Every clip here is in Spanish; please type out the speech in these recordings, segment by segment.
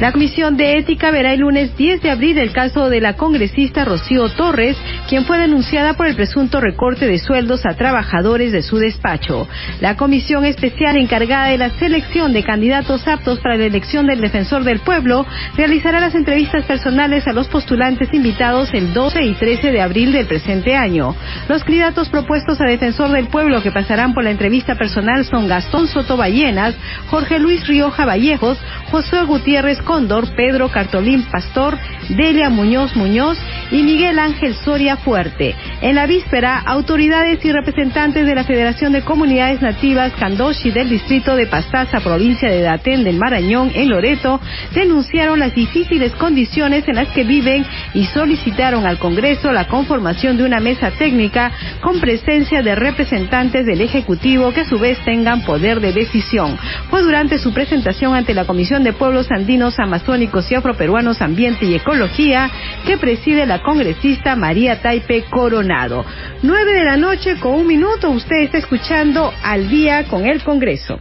La Comisión de Ética verá el lunes 10 de abril el caso de la congresista Rocío Torres, quien fue denunciada por el presunto recorte de sueldos a trabajadores de su despacho. La comisión especial encargada de la selección de candidatos aptos para la elección del defensor del pueblo realizará las entrevistas personales a los postulantes invitados el 12 y 13 de abril del presente año. Los candidatos propuestos a defensor del pueblo que pasarán por la entrevista personal son Gastón Soto Ballenas, Jorge Luis Rioja Vallejos, José Gutiérrez Cóndor, Pedro Cartolín Pastor, Delia Muñoz Muñoz y Miguel Ángel Soria Fuerte. En la víspera, autoridades y representantes de la Federación de Comunidades Nativas Candoshi del distrito de Pastaza, provincia de Datén del Marañón, en Loreto, denunciaron las difíciles condiciones en las que viven y solicitaron al Congreso la conformación de una mesa técnica con presencia de representantes del Ejecutivo que a su vez tengan poder de decisión. Fue durante su presentación ante la Comisión de Pueblos Andinos Amazónicos y Afroperuanos Ambiente y Ecología que preside la congresista María Taipe Coronado. Nueve de la noche con un minuto usted está escuchando al día con el Congreso.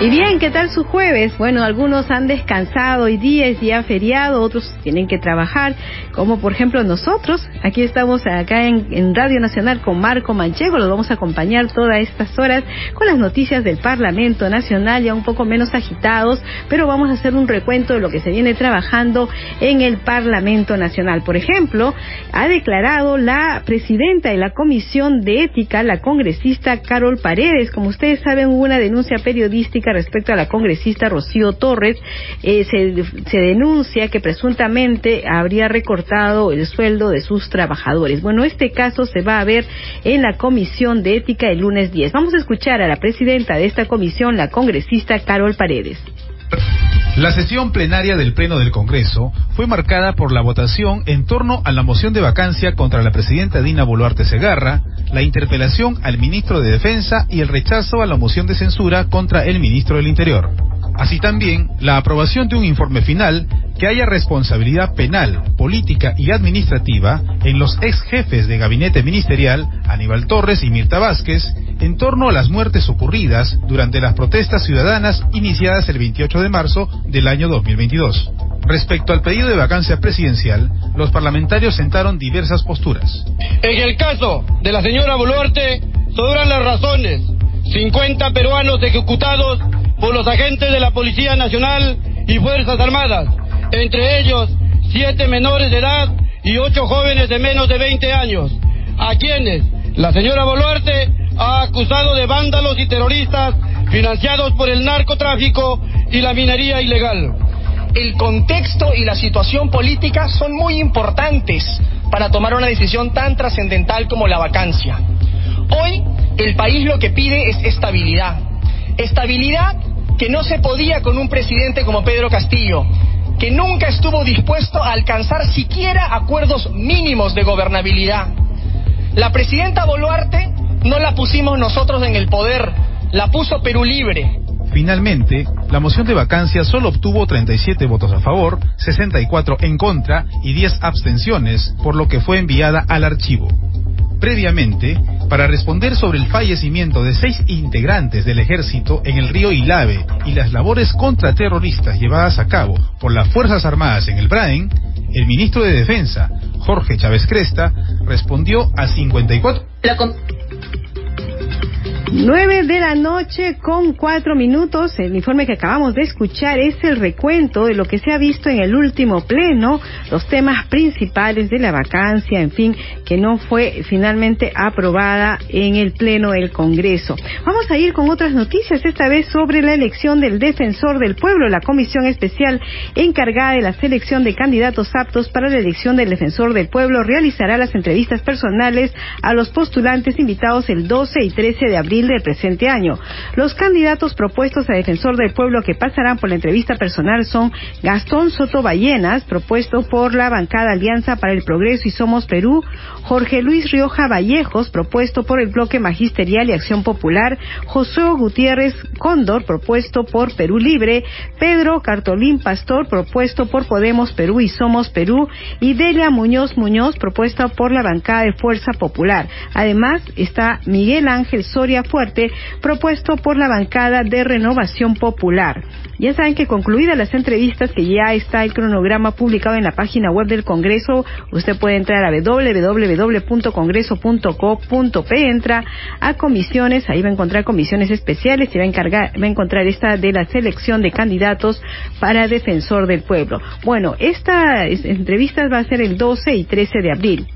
Y bien, ¿qué tal su jueves? Bueno, algunos han descansado hoy día, es día feriado, otros tienen que trabajar, como por ejemplo nosotros. Aquí estamos acá en, Radio Nacional con Marco Manchego, los vamos a acompañar todas estas horas con las noticias del Parlamento Nacional, ya un poco menos agitados, pero vamos a hacer un recuento de lo que se viene trabajando en el Parlamento Nacional. Por ejemplo, ha declarado la presidenta de la Comisión de Ética, la congresista Carol Paredes. Como ustedes saben, hubo una denuncia periodística respecto a la congresista Rocío Torres. Eh, se, denuncia que presuntamente habría recortado el sueldo de sus trabajadores. Bueno, este caso se va a ver en la Comisión de Ética el lunes 10. Vamos a escuchar a la presidenta de esta comisión, la congresista Carol Paredes. La sesión plenaria del Pleno del Congreso fue marcada por la votación en torno a la moción de vacancia contra la presidenta Dina Boluarte Segarra, la interpelación al ministro de Defensa y el rechazo a la moción de censura contra el ministro del Interior. Así también, la aprobación de un informe final que haya responsabilidad penal, política y administrativa en los ex jefes de gabinete ministerial, Aníbal Torres y Mirta Vázquez, en torno a las muertes ocurridas durante las protestas ciudadanas iniciadas el 28 de marzo del año 2022. Respecto al pedido de vacancia presidencial, los parlamentarios sentaron diversas posturas. En el caso de la señora Boluarte, sobran las razones. 50 peruanos ejecutados por los agentes de la Policía Nacional y Fuerzas Armadas, entre ellos siete menores de edad y ocho jóvenes de menos de 20 años, a quienes la señora Boluarte ha acusado de vándalos y terroristas financiados por el narcotráfico y la minería ilegal. El contexto y la situación política son muy importantes para tomar una decisión tan trascendental como la vacancia. Hoy el país lo que pide es estabilidad. Estabilidad que no se podía con un presidente como Pedro Castillo, que nunca estuvo dispuesto a alcanzar siquiera acuerdos mínimos de gobernabilidad. La presidenta Boluarte no la pusimos nosotros en el poder, la puso Perú Libre. Finalmente, la moción de vacancia solo obtuvo 37 votos a favor, 64 en contra y 10 abstenciones, por lo que fue enviada al archivo. Previamente, para responder sobre el fallecimiento de seis integrantes del ejército en el río Ilave y las labores contraterroristas llevadas a cabo por las Fuerzas Armadas en el Braen, el ministro de Defensa, Jorge Chávez Cresta, respondió a 54. Nueve de la noche con cuatro minutos. El informe que acabamos de escuchar es el recuento de lo que se ha visto en el último pleno, los temas principales de la vacancia, en fin, que no fue finalmente aprobada en el pleno del Congreso. Vamos a ir con otras noticias, esta vez sobre la elección del defensor del pueblo. La comisión especial encargada de la selección de candidatos aptos para la elección del defensor del pueblo realizará las entrevistas personales a los postulantes invitados el 12 y 13 de abril del presente año. Los candidatos propuestos a defensor del pueblo que pasarán por la entrevista personal son Gastón Soto Ballenas, propuesto por la bancada Alianza para el Progreso y Somos Perú, Jorge Luis Rioja Vallejos, propuesto por el Bloque Magisterial y Acción Popular, José Gutiérrez Cóndor, propuesto por Perú Libre, Pedro Cartolín Pastor, propuesto por Podemos Perú y Somos Perú, y Delia Muñoz Muñoz, propuesta por la bancada de Fuerza Popular. Además está Miguel Ángel Soria Fuerte, propuesto por la bancada de Renovación Popular. Ya saben que concluidas las entrevistas, que ya está el cronograma publicado en la página web del Congreso, usted puede entrar a www.congreso.co.p, entra a comisiones, ahí va a encontrar comisiones especiales y va a, encargar, va a encontrar esta de la selección de candidatos para defensor del pueblo. Bueno, esta entrevista va a ser el 12 y 13 de abril.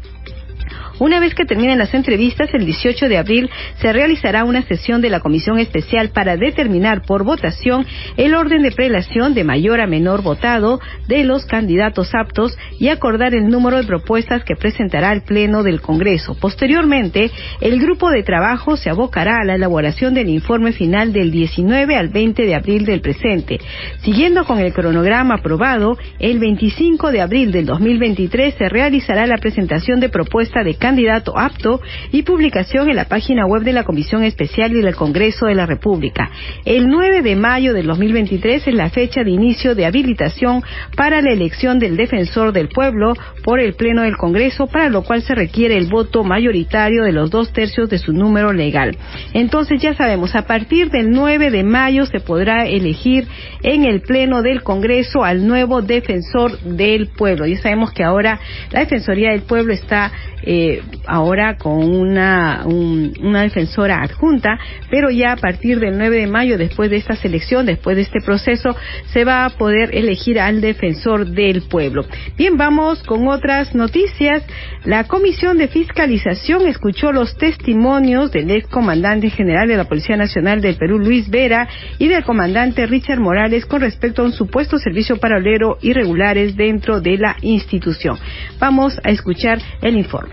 Una vez que terminen las entrevistas, el 18 de abril se realizará una sesión de la Comisión Especial para determinar por votación el orden de prelación de mayor a menor votado de los candidatos aptos y acordar el número de propuestas que presentará el Pleno del Congreso. Posteriormente, el grupo de trabajo se abocará a la elaboración del informe final del 19 al 20 de abril del presente. Siguiendo con el cronograma aprobado, el 25 de abril del 2023 se realizará la presentación de propuesta de candidato apto y publicación en la página web de la Comisión Especial y del Congreso de la República. El 9 de mayo del 2023 es la fecha de inicio de habilitación para la elección del defensor del pueblo por el Pleno del Congreso, para lo cual se requiere el voto mayoritario de los dos tercios de su número legal. Entonces ya sabemos, a partir del 9 de mayo se podrá elegir en el Pleno del Congreso al nuevo defensor del pueblo. Ya sabemos que ahora la Defensoría del Pueblo está eh, ahora con una, una defensora adjunta, pero ya a partir del 9 de mayo, después de esta selección, después de este proceso, se va a poder elegir al defensor del pueblo. Bien, vamos con otras noticias. La Comisión de Fiscalización escuchó los testimonios del ex comandante general de la Policía Nacional del Perú, Luis Vera, y del comandante Richard Morales con respecto a un supuesto servicio paralelo irregulares dentro de la institución. Vamos a escuchar el informe.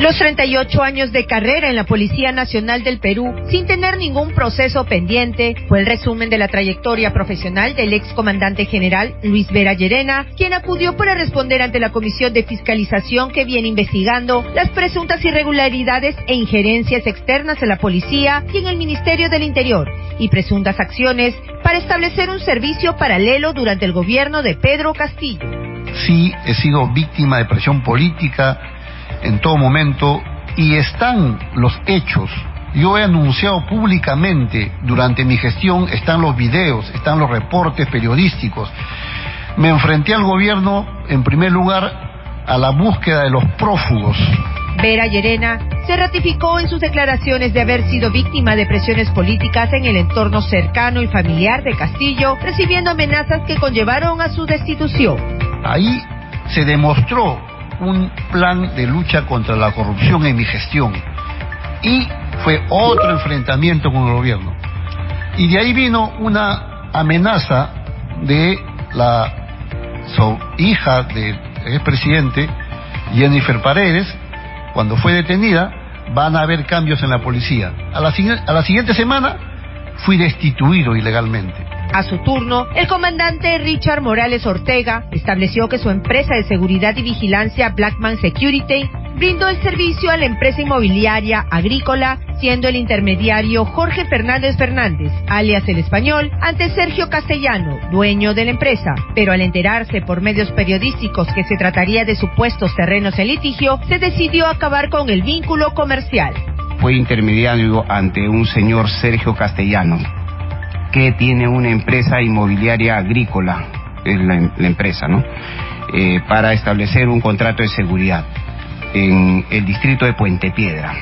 Los 38 años de carrera en la Policía Nacional del Perú, sin tener ningún proceso pendiente, fue el resumen de la trayectoria profesional del ex comandante general Luis Vera Llerena, quien acudió para responder ante la Comisión de Fiscalización que viene investigando las presuntas irregularidades e injerencias externas en la policía y en el Ministerio del Interior, y presuntas acciones para establecer un servicio paralelo durante el gobierno de Pedro Castillo. Sí, he sido víctima de presión política en todo momento y están los hechos. Yo he anunciado públicamente durante mi gestión, están los videos, están los reportes periodísticos. Me enfrenté al gobierno, en primer lugar, a la búsqueda de los prófugos. Vera Llerena se ratificó en sus declaraciones de haber sido víctima de presiones políticas en el entorno cercano y familiar de Castillo, recibiendo amenazas que conllevaron a su destitución. Ahí se demostró un plan de lucha contra la corrupción en mi gestión. Y fue otro enfrentamiento con el gobierno. Y de ahí vino una amenaza de la hija del expresidente, Jennifer Paredes, cuando fue detenida, van a haber cambios en la policía. A la, a la siguiente semana fui destituido ilegalmente. A su turno, el comandante Richard Morales Ortega estableció que su empresa de seguridad y vigilancia Blackman Security brindó el servicio a la empresa inmobiliaria agrícola, siendo el intermediario Jorge Fernández Fernández, alias el español, ante Sergio Castellano, dueño de la empresa. Pero al enterarse por medios periodísticos que se trataría de supuestos terrenos en litigio, se decidió acabar con el vínculo comercial. Fue intermediario ante un señor Sergio Castellano, que tiene una empresa inmobiliaria agrícola, es la, empresa, ¿no? Eh, para establecer un contrato de seguridad en el distrito de Puente Piedra.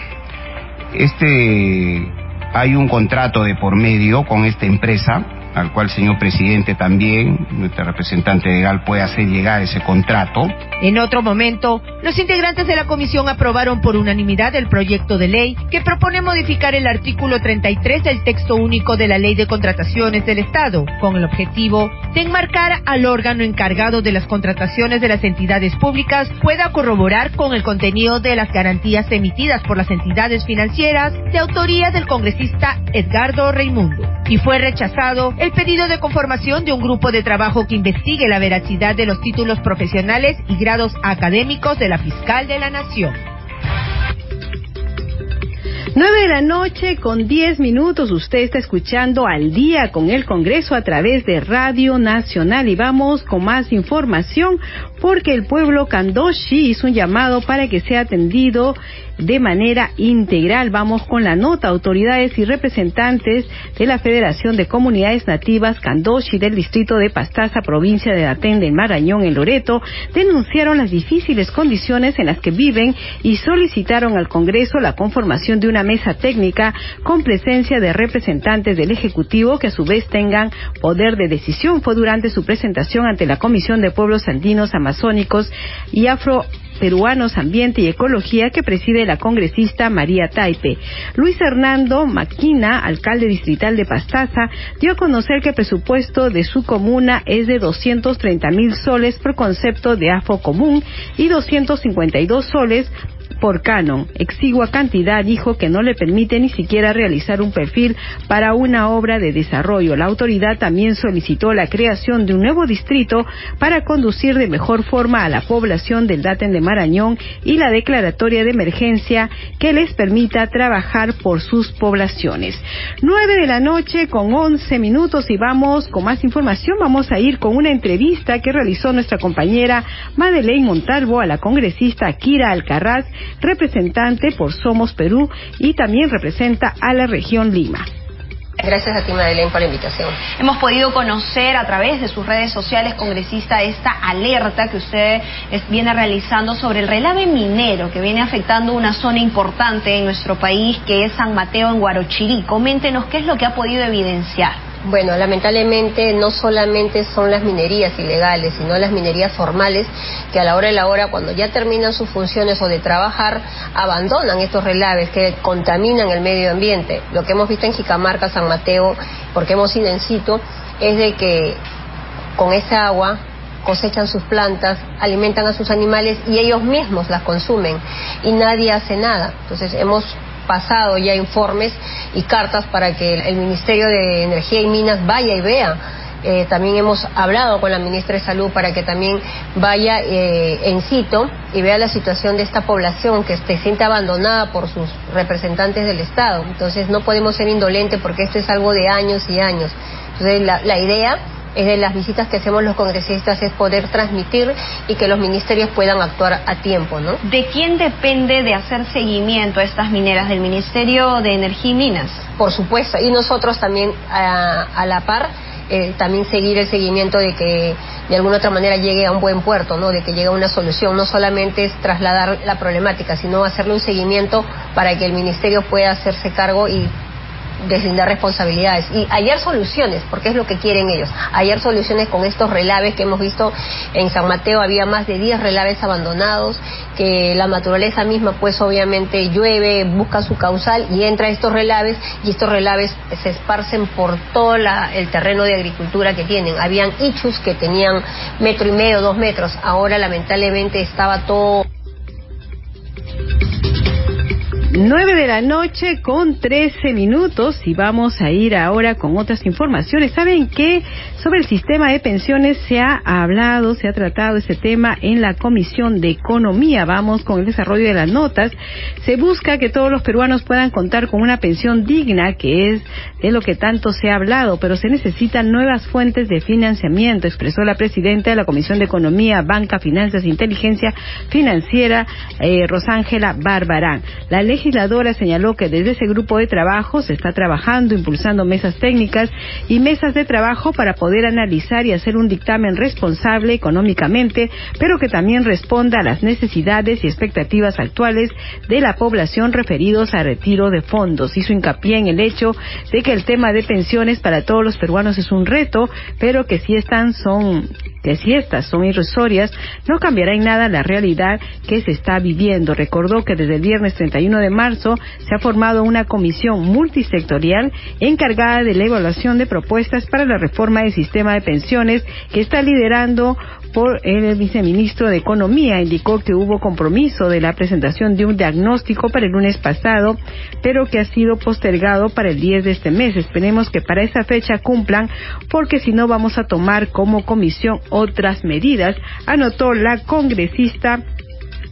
Este, hay un contrato de por medio con esta empresa al cual, señor presidente, también nuestra representante legal puede hacer llegar ese contrato. En otro momento, los integrantes de la comisión aprobaron por unanimidad el proyecto de ley que propone modificar el artículo 33 del texto único de la Ley de Contrataciones del Estado, con el objetivo de enmarcar al órgano encargado de las contrataciones de las entidades públicas pueda corroborar con el contenido de las garantías emitidas por las entidades financieras de autoría del congresista Edgardo Reimundo. Y fue rechazado el pedido de conformación de un grupo de trabajo que investigue la veracidad de los títulos profesionales y grados académicos de la fiscal de la Nación. Nueve de la noche con diez minutos. Usted está escuchando al día con el Congreso a través de Radio Nacional y vamos con más información porque el pueblo Kandoshi hizo un llamado para que sea atendido de manera integral. Vamos con la nota. Autoridades y representantes de la Federación de Comunidades Nativas Kandoshi del distrito de Pastaza, provincia de Atende, en Marañón, en Loreto, denunciaron las difíciles condiciones en las que viven y solicitaron al Congreso la conformación de una mesa técnica con presencia de representantes del Ejecutivo que a su vez tengan poder de decisión. Fue durante su presentación ante la Comisión de Pueblos Andinos, Amazónicos y Afro Peruanos Ambiente y Ecología que preside la congresista María Taipe. Luis Hernando Maquina, alcalde distrital de Pastaza, dio a conocer que el presupuesto de su comuna es de 230 mil soles por concepto de AFO común y 252 soles por canon. Exigua cantidad dijo que no le permite ni siquiera realizar un perfil para una obra de desarrollo. La autoridad también solicitó la creación de un nuevo distrito para conducir de mejor forma a la población del Daten de Marañón y la declaratoria de emergencia que les permita trabajar por sus poblaciones. Nueve de la noche con once minutos y vamos con más información. Vamos a ir con una entrevista que realizó nuestra compañera Madeleine Montalvo a la congresista Kira Alcarraz representante por Somos Perú y también representa a la región Lima. Gracias a ti, Madeleine, por la invitación. Hemos podido conocer a través de sus redes sociales, congresista, esta alerta que usted viene realizando sobre el relave minero que viene afectando una zona importante en nuestro país, que es San Mateo en Guarochirí. Coméntenos qué es lo que ha podido evidenciar. Bueno, lamentablemente no solamente son las minerías ilegales, sino las minerías formales que a la hora de la hora, cuando ya terminan sus funciones o de trabajar, abandonan estos relaves que contaminan el medio ambiente. Lo que hemos visto en Jicamarca, San Mateo, porque hemos ido en sitio, es de que con esa agua cosechan sus plantas, alimentan a sus animales y ellos mismos las consumen y nadie hace nada. Entonces hemos pasado ya informes y cartas para que el Ministerio de Energía y Minas vaya y vea. Eh, también hemos hablado con la ministra de Salud para que también vaya eh, en sitio y vea la situación de esta población que se siente abandonada por sus representantes del Estado. Entonces no podemos ser indolentes porque esto es algo de años y años. Entonces la, la idea es de las visitas que hacemos los congresistas es poder transmitir y que los ministerios puedan actuar a tiempo, ¿no? ¿De quién depende de hacer seguimiento a estas mineras? ¿Del Ministerio de Energía y Minas? Por supuesto, y nosotros también a, la par eh, también seguir el seguimiento de que de alguna otra manera llegue a un buen puerto, ¿no? De que llegue a una solución. No solamente es trasladar la problemática, sino hacerle un seguimiento para que el ministerio pueda hacerse cargo y deslindar responsabilidades. Y hallar soluciones, porque es lo que quieren ellos, hallar soluciones con estos relaves que hemos visto en San Mateo, había más de 10 relaves abandonados, que la naturaleza misma pues obviamente llueve, busca su causal y entra estos relaves y estos relaves se esparcen por todo el terreno de agricultura que tienen. Habían ichus que tenían metro y medio, dos metros, ahora lamentablemente estaba todo 9 de la noche con 13 minutos y vamos a ir ahora con otras informaciones. ¿Saben qué? Sobre el sistema de pensiones se ha hablado, se ha tratado ese tema en la Comisión de Economía. Vamos con el desarrollo de las notas. Se busca que todos los peruanos puedan contar con una pensión digna, que es de lo que tanto se ha hablado, pero se necesitan nuevas fuentes de financiamiento, expresó la presidenta de la Comisión de Economía, Banca, Finanzas e Inteligencia Financiera, eh, Rosángela Barbarán. La ley legisladora señaló que desde ese grupo de trabajo se está trabajando, impulsando mesas técnicas y mesas de trabajo para poder analizar y hacer un dictamen responsable económicamente, pero que también responda a las necesidades y expectativas actuales de la población referidos a retiro de fondos. Hizo hincapié en el hecho de que el tema de pensiones para todos los peruanos es un reto, pero que si están son que si estas son irrisorias, no cambiará en nada la realidad que se está viviendo. Recordó que desde el viernes 31 de marzo se ha formado una comisión multisectorial encargada de la evaluación de propuestas para la reforma del sistema de pensiones que está liderando por el viceministro de Economía. Indicó que hubo compromiso de la presentación de un diagnóstico para el lunes pasado, pero que ha sido postergado para el 10 de este mes. Esperemos que para esa fecha cumplan, porque si no vamos a tomar como comisión otras medidas, anotó la congresista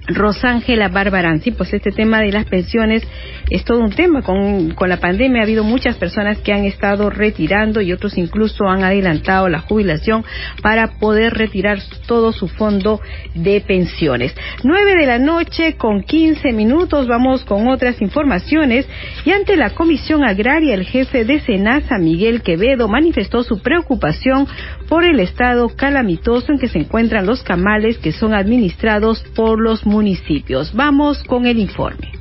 Rosángela Barbarán. Sí, pues este tema de las pensiones es todo un tema. Con, con la pandemia ha habido muchas personas que han estado retirando y otros incluso han adelantado la jubilación para poder retirar todo su fondo de pensiones. Nueve de la noche con quince minutos vamos con otras informaciones y ante la Comisión Agraria el jefe de Senasa, Miguel Quevedo, manifestó su preocupación por el estado calamitoso en que se encuentran los camales que son administrados por los municipios. Vamos con el informe.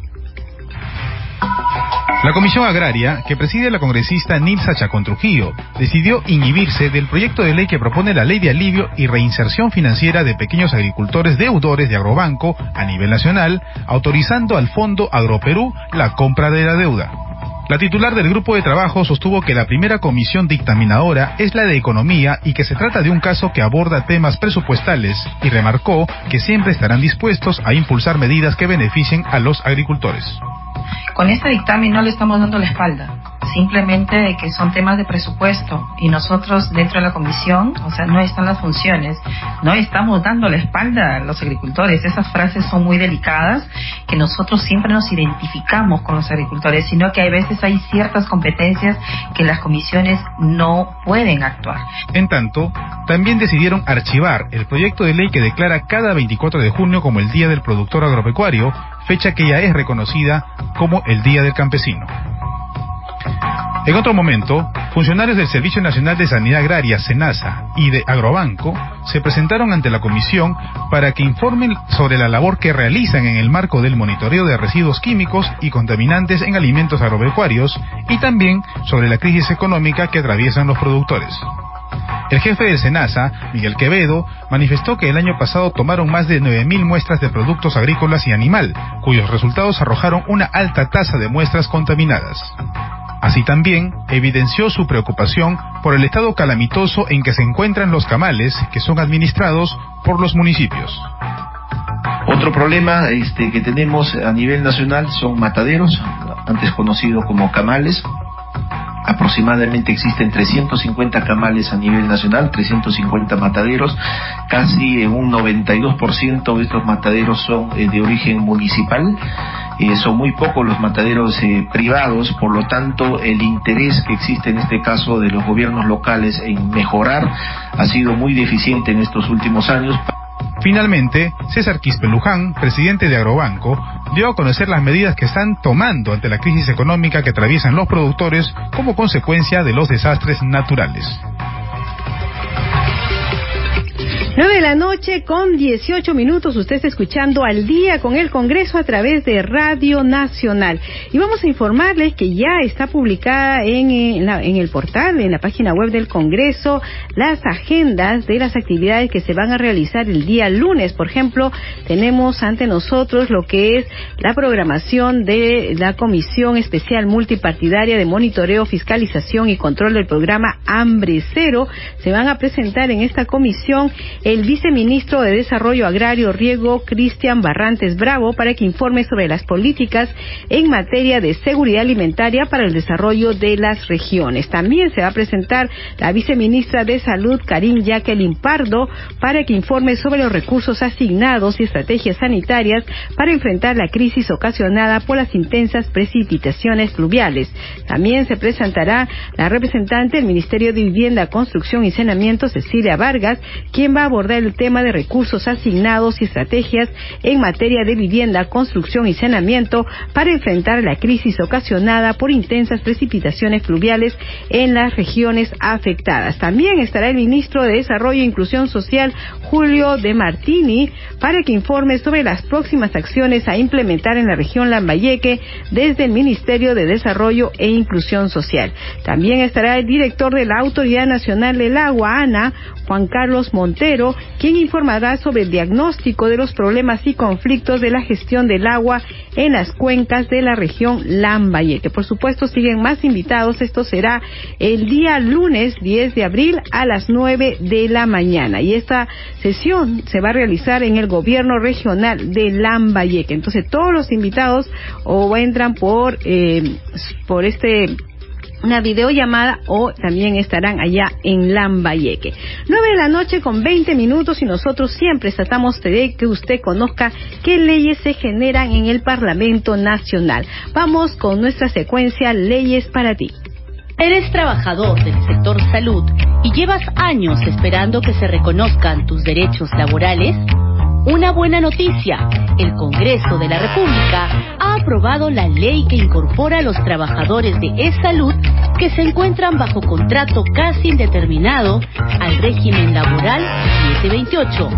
La Comisión Agraria, que preside la congresista Nilsa Chacón Trujillo, decidió inhibirse del proyecto de ley que propone la Ley de Alivio y Reinserción Financiera de Pequeños Agricultores Deudores de Agrobanco a nivel nacional, autorizando al Fondo Agroperú la compra de la deuda. La titular del grupo de trabajo sostuvo que la primera comisión dictaminadora es la de economía y que se trata de un caso que aborda temas presupuestales y remarcó que siempre estarán dispuestos a impulsar medidas que beneficien a los agricultores. Con este dictamen no le estamos dando la espalda, simplemente que son temas de presupuesto y nosotros dentro de la comisión, o sea, no están las funciones, no estamos dando la espalda a los agricultores. Esas frases son muy delicadas que nosotros siempre nos identificamos con los agricultores, sino que hay veces hay ciertas competencias que las comisiones no pueden actuar. En tanto, también decidieron archivar el proyecto de ley que declara cada 24 de junio como el Día del Productor Agropecuario fecha que ya es reconocida como el Día del Campesino. En otro momento, funcionarios del Servicio Nacional de Sanidad Agraria, SENASA, y de Agrobanco se presentaron ante la comisión para que informen sobre la labor que realizan en el marco del monitoreo de residuos químicos y contaminantes en alimentos agropecuarios y también sobre la crisis económica que atraviesan los productores. El jefe de SENASA, Miguel Quevedo, manifestó que el año pasado tomaron más de 9.000 muestras de productos agrícolas y animal, cuyos resultados arrojaron una alta tasa de muestras contaminadas. Así también evidenció su preocupación por el estado calamitoso en que se encuentran los camales que son administrados por los municipios. Otro problema este, que tenemos a nivel nacional son mataderos, antes conocidos como camales, aproximadamente existen 350 camales a nivel nacional, 350 mataderos, casi un 92% de estos mataderos son eh, de origen municipal. Eh, son muy pocos los mataderos eh, privados, por lo tanto el interés que existe en este caso de los gobiernos locales en mejorar ha sido muy deficiente en estos últimos años. Finalmente, César Quispeluján, presidente de Agrobanco, dio a conocer las medidas que están tomando ante la crisis económica que atraviesan los productores como consecuencia de los desastres naturales. 9 de la noche con 18 minutos. Usted escuchando al día con el Congreso a través de Radio Nacional. Y vamos a informarles que ya está publicada en, en, el portal, en la página web del Congreso, las agendas de las actividades que se van a realizar el día lunes. Por ejemplo, tenemos ante nosotros lo que es la programación de la Comisión Especial Multipartidaria de Monitoreo, Fiscalización y Control del programa Hambre Cero. Se van a presentar en esta comisión el viceministro de Desarrollo Agrario Riego, Cristian Barrantes Bravo, para que informe sobre las políticas en materia de seguridad alimentaria para el desarrollo de las regiones. También se va a presentar la viceministra de Salud, Karim Jacqueline Pardo, para que informe sobre los recursos asignados y estrategias sanitarias para enfrentar la crisis ocasionada por las intensas precipitaciones pluviales. También se presentará la representante del Ministerio de Vivienda, Construcción y Saneamiento, Cecilia Vargas, quien va a abordar el tema de recursos asignados y estrategias en materia de vivienda, construcción y saneamiento para enfrentar la crisis ocasionada por intensas precipitaciones fluviales en las regiones afectadas. También estará el ministro de Desarrollo e Inclusión Social, Julio de Martini, para que informe sobre las próximas acciones a implementar en la región Lambayeque desde el Ministerio de Desarrollo e Inclusión Social. También estará el director de la Autoridad Nacional del Agua, ANA, Juan Carlos Montero, quien informará sobre el diagnóstico de los problemas y conflictos de la gestión del agua en las cuencas de la región Lambayeque. Por supuesto, siguen más invitados. Esto será el día lunes 10 de abril a las 9 de la mañana. Y esta sesión se va a realizar en el gobierno regional de Lambayeque. Entonces, todos los invitados o entran por, eh, por este una videollamada o también estarán allá en Lambayeque. Nueve de la noche con 20 minutos y nosotros siempre tratamos de que usted conozca qué leyes se generan en el Parlamento Nacional. Vamos con nuestra secuencia Leyes para ti. ¿Eres trabajador del sector salud y llevas años esperando que se reconozcan tus derechos laborales? Una buena noticia. El Congreso de la República ha aprobado la ley que incorpora a los trabajadores de e-salud que se encuentran bajo contrato casi indeterminado al régimen laboral 728.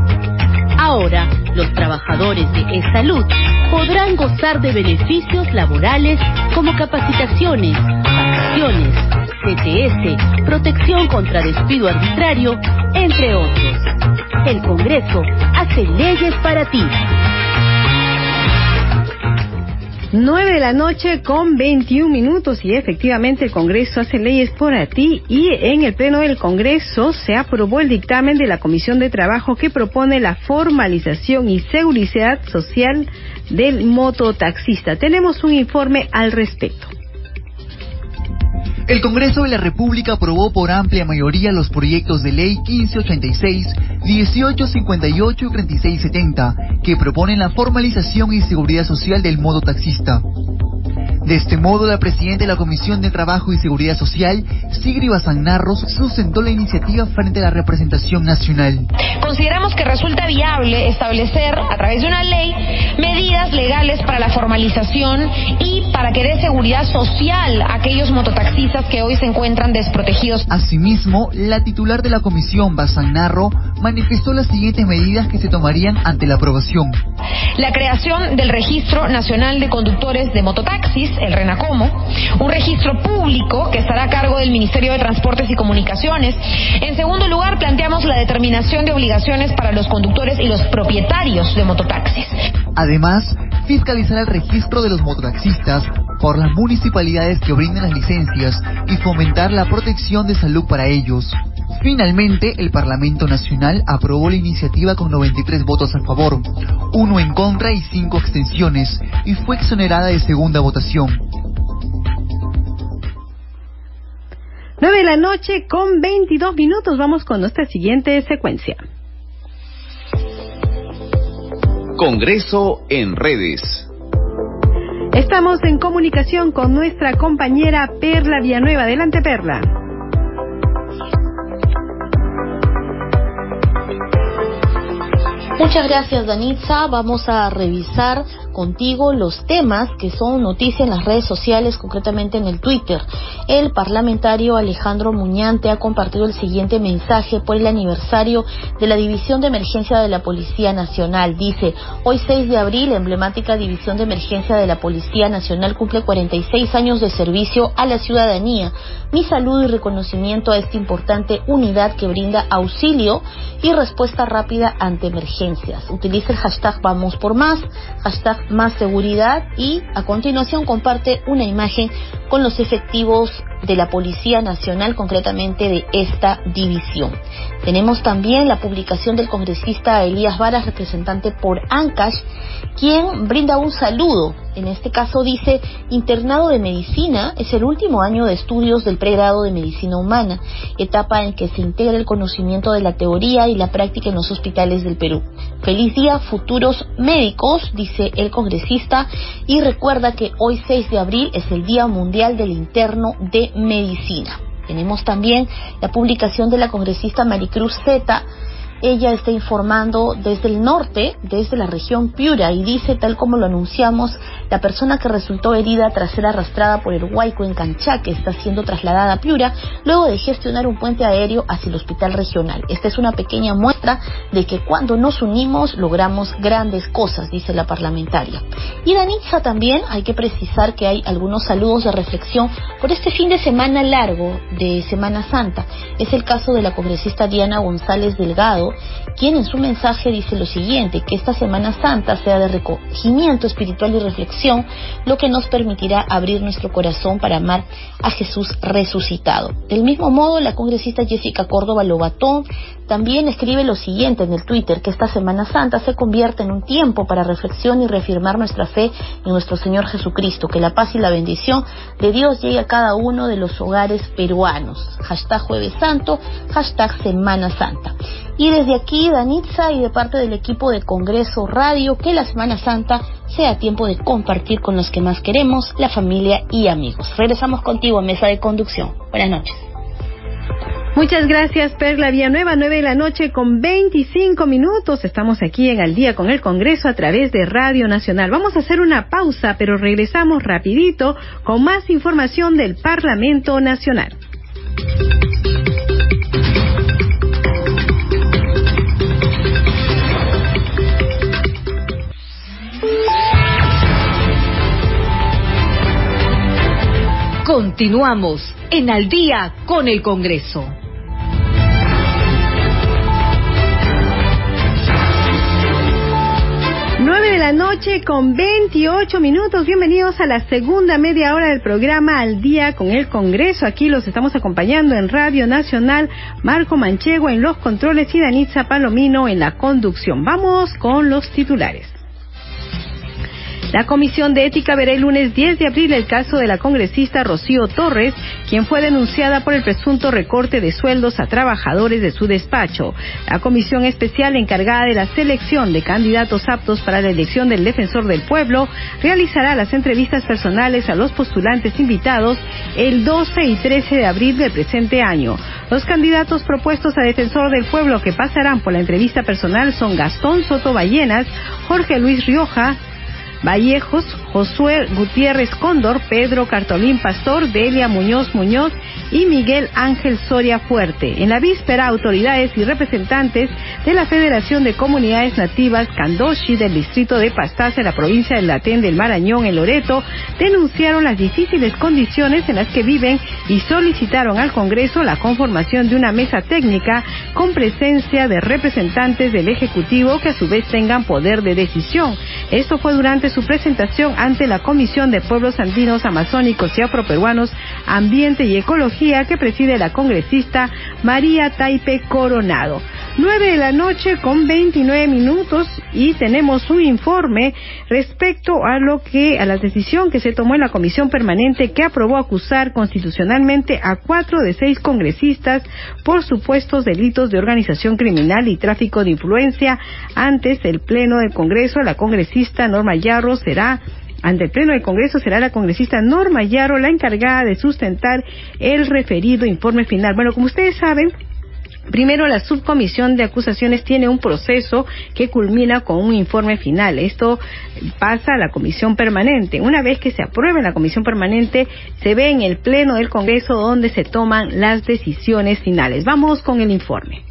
Ahora, los trabajadores de e-salud podrán gozar de beneficios laborales como capacitaciones, vacaciones, CTS, protección contra despido arbitrario, entre otros. El Congreso hace leyes para ti. 9 de la noche con 21 minutos y efectivamente el Congreso hace leyes por ti y en el Pleno del Congreso se aprobó el dictamen de la Comisión de Trabajo que propone la formalización y seguridad social del mototaxista. Tenemos un informe al respecto. El Congreso de la República aprobó por amplia mayoría los proyectos de ley 1586, 1858 y 3670, que proponen la formalización y seguridad social del modo taxista. De este modo, la presidenta de la Comisión de Trabajo y Seguridad Social, Sigri Bazanarros, sustentó la iniciativa frente a la representación nacional. Consideramos que resulta viable establecer, a través de una ley, medidas legales para la formalización y para que dé seguridad social a aquellos mototaxistas que hoy se encuentran desprotegidos. Asimismo, la titular de la Comisión, Bazanarro, manifestó las siguientes medidas que se tomarían ante la aprobación. La creación del Registro Nacional de Conductores de Mototaxis, el RENACOMO, un registro público que estará a cargo del Ministerio de Transportes y Comunicaciones. En segundo lugar, planteamos la determinación de obligaciones para los conductores y los propietarios de mototaxis. Además, fiscalizar el registro de los mototaxistas por las municipalidades que brinden las licencias y fomentar la protección de salud para ellos. Finalmente, el Parlamento Nacional aprobó la iniciativa con 93 votos a favor, uno en contra y cinco extensiones, y fue exonerada de segunda votación. 9 de la noche con 22 minutos. Vamos con nuestra siguiente secuencia. Congreso en redes. Estamos en comunicación con nuestra compañera Perla Villanueva. Adelante, Perla. Muchas gracias, Danitza. Vamos a revisar contigo los temas que son noticia en las redes sociales, concretamente en el Twitter. El parlamentario Alejandro Muñante ha compartido el siguiente mensaje por el aniversario de la División de Emergencia de la Policía Nacional. Dice, hoy 6 de abril, la emblemática División de Emergencia de la Policía Nacional cumple 46 años de servicio a la ciudadanía. Mi saludo y reconocimiento a esta importante unidad que brinda auxilio y respuesta rápida ante emergencias. Utiliza el hashtag Vamos por Más, hashtag más seguridad y a continuación comparte una imagen con los efectivos de la Policía Nacional, concretamente de esta división. Tenemos también la publicación del congresista Elías Varas, representante por ANCASH, quien brinda un saludo. En este caso dice, internado de medicina es el último año de estudios del pregrado de medicina humana, etapa en que se integra el conocimiento de la teoría y la práctica en los hospitales del Perú. Feliz día, futuros médicos, dice el congresista, y recuerda que hoy 6 de abril es el Día Mundial del Interno de Medicina. Tenemos también la publicación de la congresista Maricruz Zeta, ella está informando desde el norte, desde la región Piura, y dice, tal como lo anunciamos, la persona que resultó herida tras ser arrastrada por el Huayco en Canchaque está siendo trasladada a Piura luego de gestionar un puente aéreo hacia el hospital regional. Esta es una pequeña muestra de que cuando nos unimos logramos grandes cosas, dice la parlamentaria. Y Danitza también hay que precisar que hay algunos saludos de reflexión por este fin de semana largo de Semana Santa. Es el caso de la congresista Diana González Delgado, quien en su mensaje dice lo siguiente, que esta Semana Santa sea de recogimiento espiritual y reflexión, lo que nos permitirá abrir nuestro corazón para amar a Jesús resucitado. Del mismo modo, la congresista Jessica Córdoba Lobatón también escribe lo siguiente en el Twitter, que esta Semana Santa se convierte en un tiempo para reflexión y reafirmar nuestra fe en nuestro Señor Jesucristo, que la paz y la bendición de Dios llegue a cada uno de los hogares peruanos. Hashtag Jueves Santo, hashtag Semana Santa. Y desde aquí, Danitza, y de parte del equipo de Congreso Radio, que la Semana Santa sea tiempo de compartir con los que más queremos, la familia y amigos. Regresamos contigo a Mesa de Conducción. Buenas noches. Muchas gracias, Perla Villanueva, nueve de la noche con 25 minutos. Estamos aquí en Al Día con el Congreso a través de Radio Nacional. Vamos a hacer una pausa, pero regresamos rapidito con más información del Parlamento Nacional. Continuamos en Al día con el Congreso. La noche con 28 minutos. Bienvenidos a la segunda media hora del programa Al día con el Congreso. Aquí los estamos acompañando en Radio Nacional. Marco Manchego en los controles y Danitza Palomino en la conducción. Vamos con los titulares. La Comisión de Ética verá el lunes 10 de abril el caso de la congresista Rocío Torres, quien fue denunciada por el presunto recorte de sueldos a trabajadores de su despacho. La comisión especial encargada de la selección de candidatos aptos para la elección del defensor del pueblo realizará las entrevistas personales a los postulantes invitados el 12 y 13 de abril del presente año. Los candidatos propuestos a defensor del pueblo que pasarán por la entrevista personal son Gastón Soto Ballenas, Jorge Luis Rioja, Vallejos, Josué Gutiérrez Cóndor, Pedro Cartolín Pastor, Delia Muñoz Muñoz y Miguel Ángel Soria Fuerte. En la víspera, autoridades y representantes de la Federación de Comunidades Nativas Candoshi del distrito de Pastaza, en la provincia del Latén del Marañón, en Loreto, denunciaron las difíciles condiciones en las que viven y solicitaron al Congreso la conformación de una mesa técnica con presencia de representantes del Ejecutivo que a su vez tengan poder de decisión. Esto fue durante su presentación ante la Comisión de Pueblos Andinos, Amazónicos y Afroperuanos, Ambiente y Ecología que preside la congresista María Taipe Coronado. Nueve de la noche con 29 minutos y tenemos un informe respecto a lo que, a la decisión que se tomó en la comisión permanente que aprobó acusar constitucionalmente a cuatro de seis congresistas por supuestos delitos de organización criminal y tráfico de influencia. Antes el Pleno del Congreso, la congresista Norma Yarro será ante el Pleno del Congreso será la congresista Norma Yarro la encargada de sustentar el referido informe final. Bueno, como ustedes saben, Primero, la subcomisión de acusaciones tiene un proceso que culmina con un informe final. Esto pasa a la comisión permanente. Una vez que se apruebe la comisión permanente, se ve en el Pleno del Congreso donde se toman las decisiones finales. Vamos con el informe.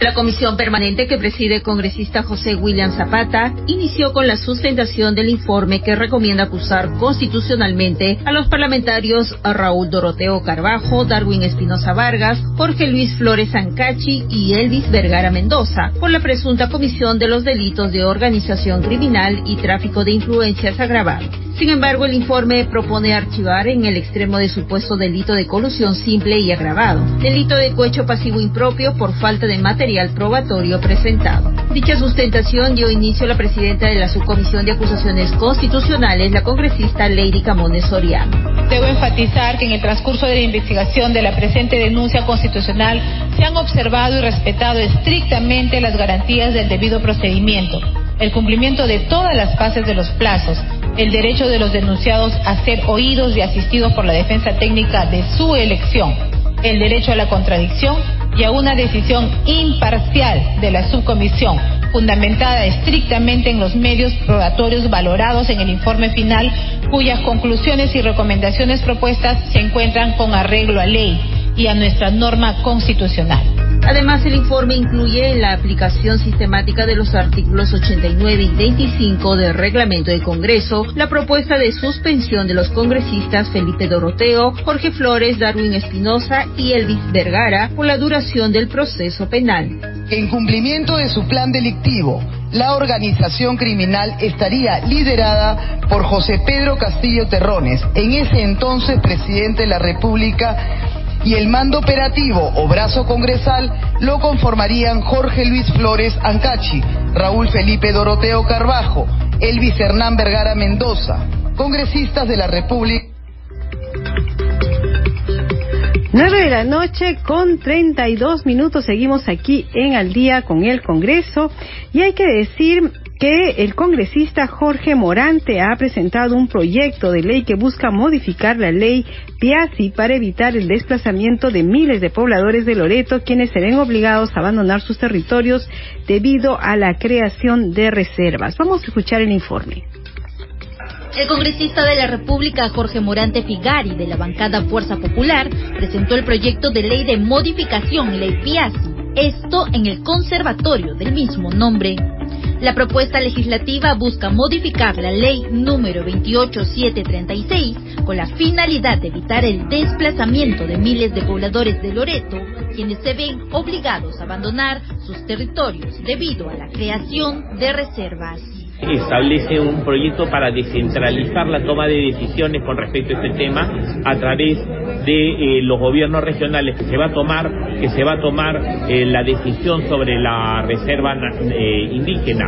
La comisión permanente que preside el congresista José William Zapata inició con la sustentación del informe que recomienda acusar constitucionalmente a los parlamentarios Raúl Doroteo Carbajo, Darwin Espinosa Vargas, Jorge Luis Flores Ancachi y Elvis Vergara Mendoza por la presunta comisión de los delitos de organización criminal y tráfico de influencias agravado. Sin embargo, el informe propone archivar en el extremo de supuesto delito de colusión simple y agravado, delito de cohecho pasivo impropio por falta de material probatorio presentado. Dicha sustentación dio inicio a la presidenta de la Subcomisión de Acusaciones Constitucionales, la congresista Lady Camones Soriano. Debo enfatizar que en el transcurso de la investigación de la presente denuncia constitucional se han observado y respetado estrictamente las garantías del debido procedimiento, el cumplimiento de todas las fases de los plazos, el derecho de los denunciados a ser oídos y asistidos por la defensa técnica de su elección, el derecho a la contradicción y a una decisión imparcial de la subcomisión, fundamentada estrictamente en los medios probatorios valorados en el informe final, cuyas conclusiones y recomendaciones propuestas se encuentran con arreglo a ley y a nuestra norma constitucional. Además, el informe incluye la aplicación sistemática de los artículos 89 y 25 del reglamento del Congreso, la propuesta de suspensión de los congresistas Felipe Doroteo, Jorge Flores, Darwin Espinosa y Elvis Vergara por la duración del proceso penal. En cumplimiento de su plan delictivo, la organización criminal estaría liderada por José Pedro Castillo Terrones, en ese entonces presidente de la República y el mando operativo o brazo congresal lo conformarían Jorge Luis Flores Ancachi, Raúl Felipe Doroteo Carbajo, Elvis Hernán Vergara Mendoza, congresistas de la República. 9 de la noche con 32 minutos seguimos aquí en Al día con el Congreso y hay que decir que el congresista Jorge Morante ha presentado un proyecto de ley que busca modificar la ley Piazzi para evitar el desplazamiento de miles de pobladores de Loreto quienes se ven obligados a abandonar sus territorios debido a la creación de reservas. Vamos a escuchar el informe. El congresista de la República, Jorge Morante Figari, de la bancada Fuerza Popular, presentó el proyecto de ley de modificación, ley Piazzi, esto en el conservatorio del mismo nombre. La propuesta legislativa busca modificar la ley número 28736 con la finalidad de evitar el desplazamiento de miles de pobladores de Loreto, quienes se ven obligados a abandonar sus territorios debido a la creación de reservas establece un proyecto para descentralizar la toma de decisiones con respecto a este tema a través de eh, los gobiernos regionales que se va a tomar que se va a tomar eh, la decisión sobre la reserva eh, indígena.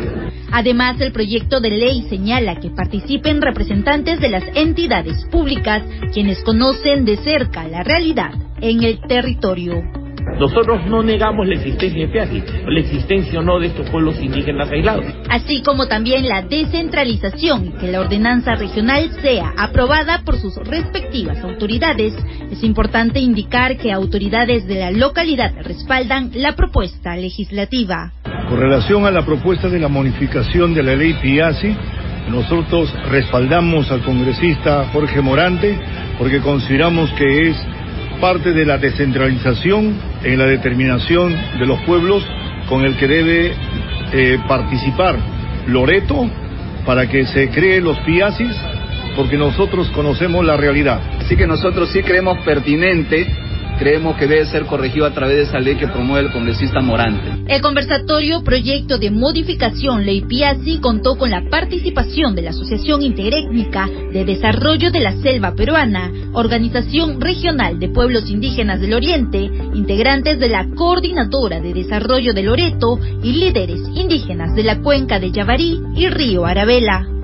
Además, el proyecto de ley señala que participen representantes de las entidades públicas quienes conocen de cerca la realidad en el territorio. Nosotros no negamos la existencia de FEACI, la existencia o no de estos pueblos indígenas aislados. Así como también la descentralización y que la ordenanza regional sea aprobada por sus respectivas autoridades. Es importante indicar que autoridades de la localidad respaldan la propuesta legislativa. Con relación a la propuesta de la modificación de la ley PIASI, nosotros respaldamos al congresista Jorge Morante porque consideramos que es parte de la descentralización en la determinación de los pueblos con el que debe eh, participar Loreto para que se creen los PIASIS, porque nosotros conocemos la realidad. Así que nosotros sí creemos pertinente creemos que debe ser corregido a través de esa ley que promueve el congresista Morante. El conversatorio Proyecto de Modificación Ley Piazzi contó con la participación de la Asociación Interétnica de Desarrollo de la Selva Peruana, Organización Regional de Pueblos Indígenas del Oriente, integrantes de la Coordinadora de Desarrollo de Loreto y líderes indígenas de la cuenca de Yabarí y Río Arabela.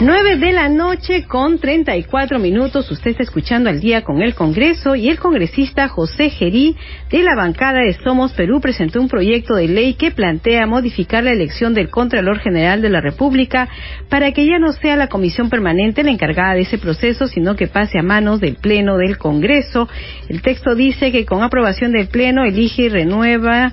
9 de la noche con 34 minutos. Usted está escuchando al día con el Congreso y el congresista José Gerí de la bancada de Somos Perú presentó un proyecto de ley que plantea modificar la elección del Contralor General de la República para que ya no sea la comisión permanente la encargada de ese proceso, sino que pase a manos del Pleno del Congreso. El texto dice que con aprobación del Pleno elige y renueva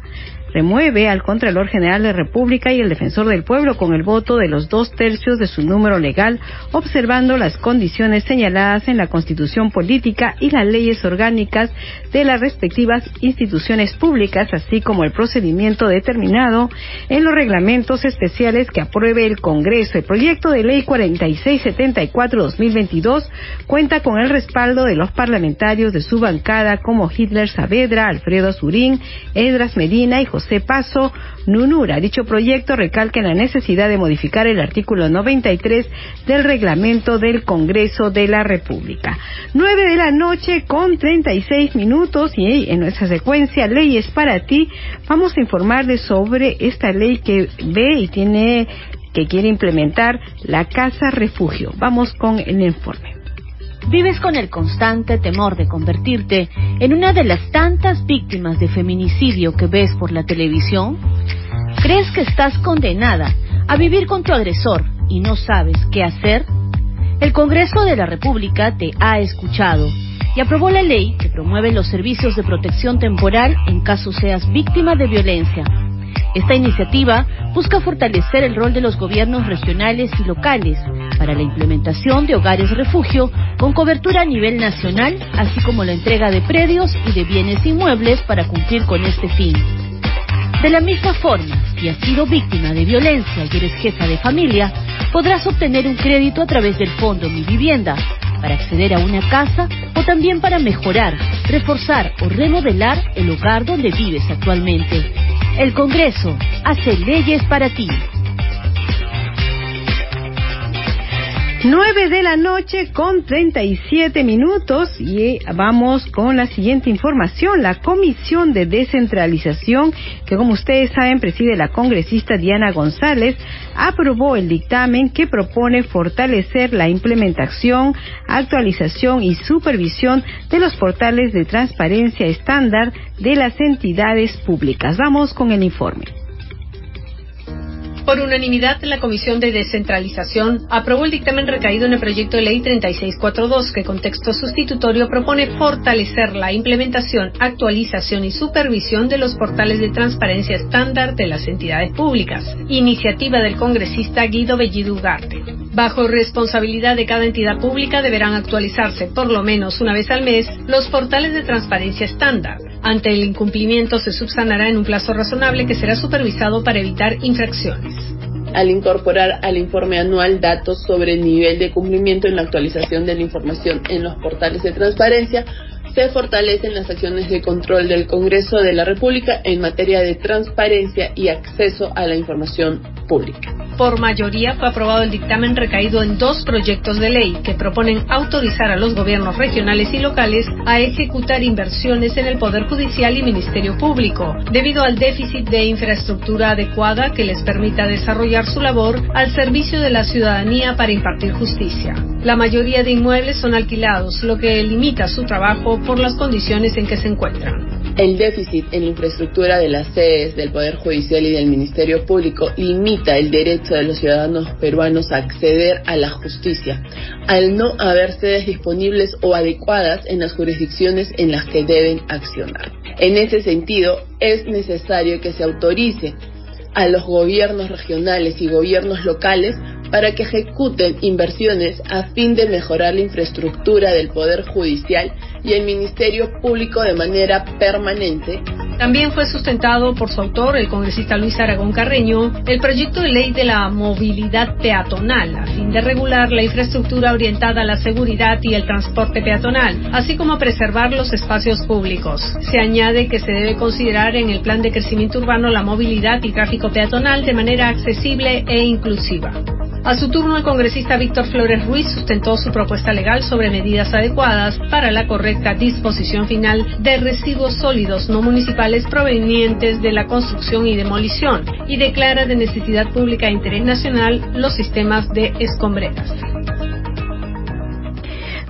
remueve al Contralor General de República y el Defensor del Pueblo con el voto de los dos tercios de su número legal, observando las condiciones señaladas en la Constitución Política y las leyes orgánicas de las respectivas instituciones públicas, así como el procedimiento determinado en los reglamentos especiales que apruebe el Congreso. El proyecto de ley 4674-2022 cuenta con el respaldo de los parlamentarios de su bancada como Hitler Saavedra, Alfredo Azurín, Edras Medina y José José Paso Nunura. Dicho proyecto recalca la necesidad de modificar el artículo 93 del reglamento del Congreso de la República. Nueve de la noche con 36 minutos y en nuestra secuencia Leyes para ti vamos a informarles sobre esta ley que ve y tiene que quiere implementar la Casa Refugio. Vamos con el informe. ¿Vives con el constante temor de convertirte en una de las tantas víctimas de feminicidio que ves por la televisión? ¿Crees que estás condenada a vivir con tu agresor y no sabes qué hacer? El Congreso de la República te ha escuchado y aprobó la ley que promueve los servicios de protección temporal en caso seas víctima de violencia. Esta iniciativa busca fortalecer el rol de los gobiernos regionales y locales para la implementación de hogares refugio con cobertura a nivel nacional, así como la entrega de predios y de bienes inmuebles para cumplir con este fin. De la misma forma, si has sido víctima de violencia y eres jefa de familia, podrás obtener un crédito a través del Fondo Mi Vivienda para acceder a una casa o también para mejorar, reforzar o remodelar el hogar donde vives actualmente. El Congreso hace leyes para ti. 9 de la noche con 37 minutos y vamos con la siguiente información. La Comisión de Descentralización, que como ustedes saben preside la congresista Diana González, aprobó el dictamen que propone fortalecer la implementación, actualización y supervisión de los portales de transparencia estándar de las entidades públicas. Vamos con el informe. Por unanimidad, la Comisión de Descentralización aprobó el dictamen recaído en el proyecto de ley 3642, que con texto sustitutorio propone fortalecer la implementación, actualización y supervisión de los portales de transparencia estándar de las entidades públicas. Iniciativa del congresista Guido Bellido Ugarte. Bajo responsabilidad de cada entidad pública deberán actualizarse por lo menos una vez al mes los portales de transparencia estándar. Ante el incumplimiento se subsanará en un plazo razonable que será supervisado para evitar infracciones al incorporar al informe anual datos sobre el nivel de cumplimiento en la actualización de la información en los portales de transparencia, se fortalecen las acciones de control del Congreso de la República en materia de transparencia y acceso a la información Por mayoría fue aprobado el dictamen recaído en dos proyectos de ley que proponen autorizar a los gobiernos regionales y locales a ejecutar inversiones en el Poder Judicial y Ministerio Público, debido al déficit de infraestructura adecuada que les permita desarrollar su labor al servicio de la ciudadanía para impartir justicia. La mayoría de inmuebles son alquilados, lo que limita su trabajo por las condiciones en que se encuentran. El déficit en la infraestructura de las sedes del Poder Judicial y del Ministerio Público limita el derecho de los ciudadanos peruanos a acceder a la justicia, al no haber sedes disponibles o adecuadas en las jurisdicciones en las que deben accionar. En ese sentido, es necesario que se autorice a los gobiernos regionales y gobiernos locales para que ejecuten inversiones a fin de mejorar la infraestructura del Poder Judicial y el Ministerio Público de manera permanente. También fue sustentado por su autor, el congresista Luis Aragón Carreño, el proyecto de ley de la movilidad peatonal, a fin de regular la infraestructura orientada a la seguridad y el transporte peatonal, así como preservar los espacios públicos. Se añade que se debe considerar en el plan de crecimiento urbano la movilidad y tráfico peatonal de manera accesible e inclusiva. A su turno, el congresista Víctor Flores Ruiz sustentó su propuesta legal sobre medidas adecuadas para la correcta disposición final de residuos sólidos no municipales provenientes de la construcción y demolición y declara de necesidad pública e interés nacional los sistemas de escombreras.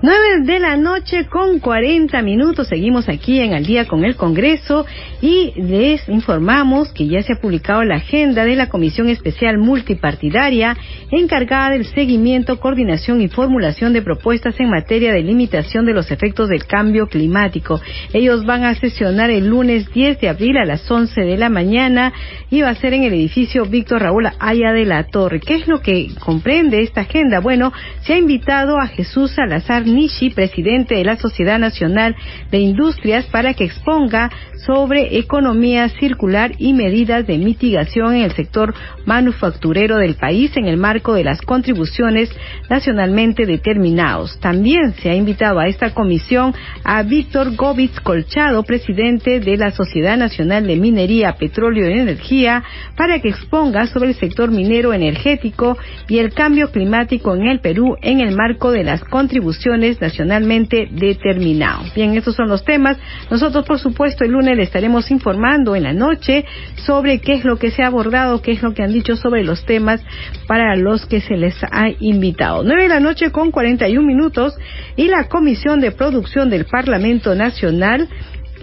9 de la noche con 40 minutos. Seguimos aquí en Al día con el Congreso y les informamos que ya se ha publicado la agenda de la Comisión Especial Multipartidaria encargada del seguimiento, coordinación y formulación de propuestas en materia de limitación de los efectos del cambio climático. Ellos van a sesionar el lunes 10 de abril a las 11 de la mañana y va a ser en el edificio Víctor Raúl Aya de la Torre. ¿Qué es lo que comprende esta agenda? Bueno, se ha invitado a Jesús Salazar Nishi, presidente de la Sociedad Nacional de Industrias, para que exponga sobre economía circular y medidas de mitigación en el sector manufacturero del país en el marco de las contribuciones nacionalmente determinados. También se ha invitado a esta comisión a Víctor Govitz Colchado, presidente de la Sociedad Nacional de Minería, Petróleo y Energía, para que exponga sobre el sector minero energético y el cambio climático en el Perú en el marco de las contribuciones nacionalmente determinados. Bien, estos son los temas. Nosotros, por supuesto, el lunes le estaremos informando en la noche sobre qué es lo que se ha abordado, qué es lo que han dicho sobre los temas para los que se les ha invitado. Nueve de la noche con 41 minutos y la Comisión de Producción del Parlamento Nacional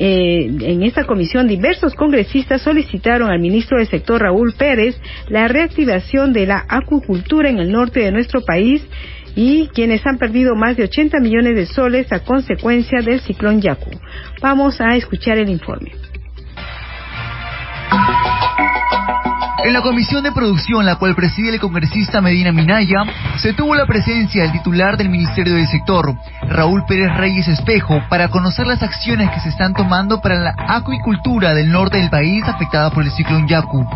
eh, en esta comisión diversos congresistas solicitaron al ministro del sector Raúl Pérez la reactivación de la acuicultura en el norte de nuestro país y quienes han perdido más de 80 millones de soles a consecuencia del ciclón Yaku. Vamos a escuchar el informe. En la comisión de producción, la cual preside el congresista Medina Minaya, se tuvo la presencia del titular del Ministerio del Sector, Raúl Pérez Reyes Espejo, para conocer las acciones que se están tomando para la acuicultura del norte del país afectada por el ciclón Yaku.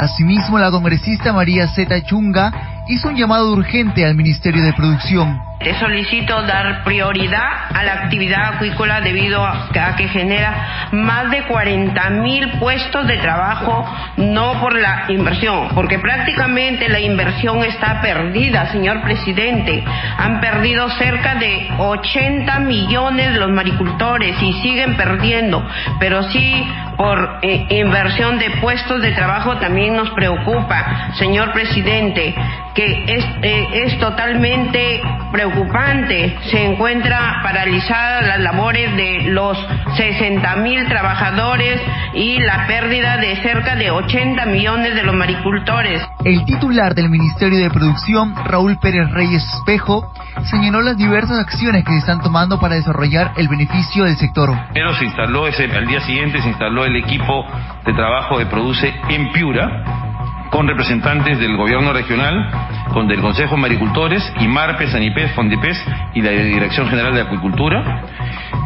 Asimismo, la congresista María Zeta Chunga hizo un llamado urgente al Ministerio de Producción te solicito dar prioridad a la actividad acuícola debido a, que genera más de 40 mil puestos de trabajo, no por la inversión, porque prácticamente la inversión está perdida, señor presidente. Han perdido cerca de 80 millones los maricultores y siguen perdiendo, pero sí por eh, inversión de puestos de trabajo también nos preocupa, señor presidente, que es, eh, es totalmente preocupante. Se encuentra paralizadas las labores de los 60 mil trabajadores y la pérdida de cerca de 80 millones de los maricultores. El titular del Ministerio de Producción, Raúl Pérez Reyes Espejo, señaló las diversas acciones que se están tomando para desarrollar el beneficio del sector. Pero se instaló ese, al día siguiente se instaló el equipo de trabajo de Produce en Piura con representantes del gobierno regional, con del Consejo de Maricultores, IMARPES, ANIPES, FONDIPES y la Dirección General de Acuicultura.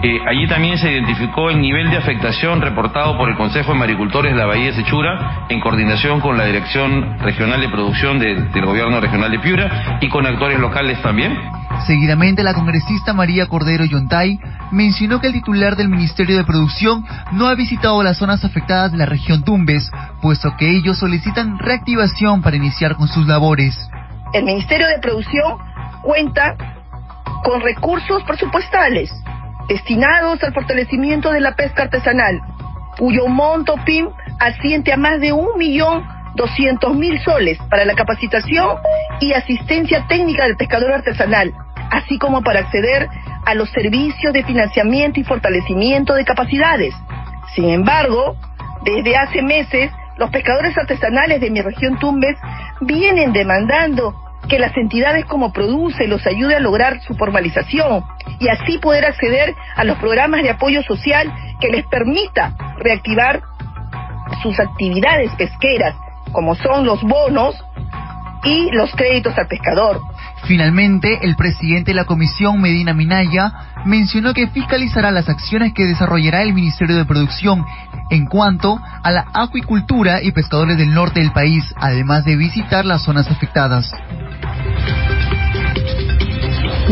Eh, allí también se identificó el nivel de afectación reportado por el Consejo de Maricultores de la Bahía de Sechura en coordinación con la Dirección Regional de Producción del Gobierno Regional de Piura y con actores locales también. Seguidamente, la congresista María Cordero Yontay mencionó que el titular del Ministerio de Producción no ha visitado las zonas afectadas de la región Tumbes, puesto que ellos solicitan reactivación para iniciar con sus labores. El Ministerio de Producción cuenta con recursos presupuestales destinados al fortalecimiento de la pesca artesanal, cuyo monto PIM asciende a más de un millón doscientos mil soles para la capacitación y asistencia técnica del pescador artesanal, así como para acceder a los servicios de financiamiento y fortalecimiento de capacidades. Sin embargo, desde hace meses, los pescadores artesanales de mi región Tumbes vienen demandando que las entidades como Produce los ayude a lograr su formalización y así poder acceder a los programas de apoyo social que les permita reactivar sus actividades pesqueras, como son los bonos y los créditos al pescador. Finalmente, el presidente de la comisión, Medina Minaya, mencionó que fiscalizará las acciones que desarrollará el Ministerio de Producción en cuanto a la acuicultura y pescadores del norte del país, además de visitar las zonas afectadas.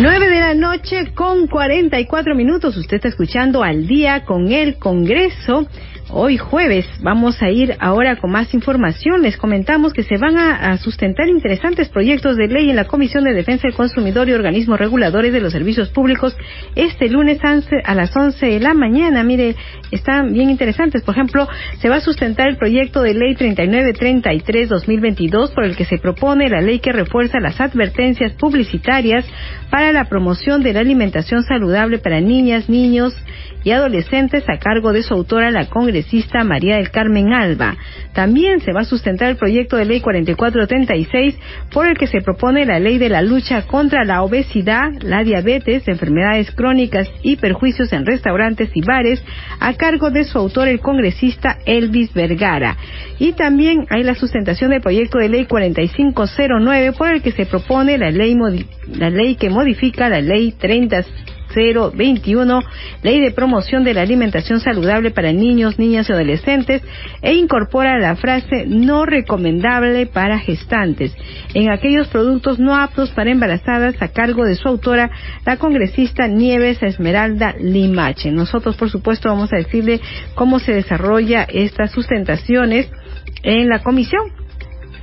9 de la noche con 44 minutos. Usted está escuchando al día con el Congreso. Hoy jueves vamos a ir ahora con más información. Les comentamos que se van a, sustentar interesantes proyectos de ley en la Comisión de Defensa del Consumidor y organismos reguladores de los servicios públicos este lunes a las 11 de la mañana. Mire, están bien interesantes. Por ejemplo, se va a sustentar el proyecto de ley 3933-2022 por el que se propone la ley que refuerza las advertencias publicitarias para la promoción de la alimentación saludable para niñas, niños y adolescentes a cargo de su autora, la congresista María del Carmen Alba. También se va a sustentar el proyecto de ley 4436 por el que se propone la ley de la lucha contra la obesidad, la diabetes, enfermedades crónicas y perjuicios en restaurantes y bares a cargo de su autor, el congresista Elvis Vergara. Y también hay la sustentación del proyecto de ley 4509 por el que se propone la ley, la ley que modifica la ley 30 021, Ley de Promoción de la Alimentación Saludable para Niños, Niñas y Adolescentes, e incorpora la frase no recomendable para gestantes en aquellos productos no aptos para embarazadas a cargo de su autora, la congresista Nieves Esmeralda Limache. Nosotros, por supuesto, vamos a decirle cómo se desarrolla estas sustentaciones en la comisión.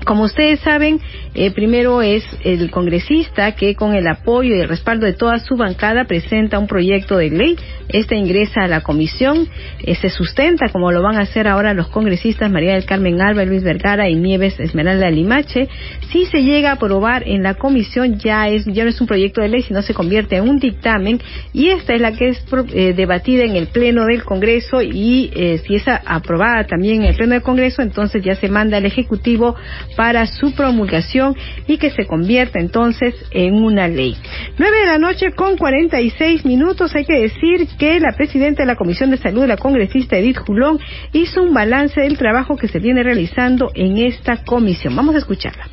Como ustedes saben, eh, primero es el congresista que con el apoyo y el respaldo de toda su bancada presenta un proyecto de ley. Este ingresa a la comisión, eh, se sustenta como lo van a hacer ahora los congresistas María del Carmen Alba, Luis Vergara y Nieves Esmeralda Limache. Si se llega a aprobar en la comisión ya es ya no es un proyecto de ley, sino se convierte en un dictamen y esta es la que es eh, debatida en el pleno del Congreso y si es aprobada también en el pleno del Congreso, entonces ya se manda al ejecutivo para su promulgación y que se convierta entonces en una ley. Nueve de la noche con 46 minutos. Hay que decir que la presidenta de la Comisión de Salud, la congresista Edith Julón, hizo un balance del trabajo que se viene realizando en esta comisión. Vamos a escucharla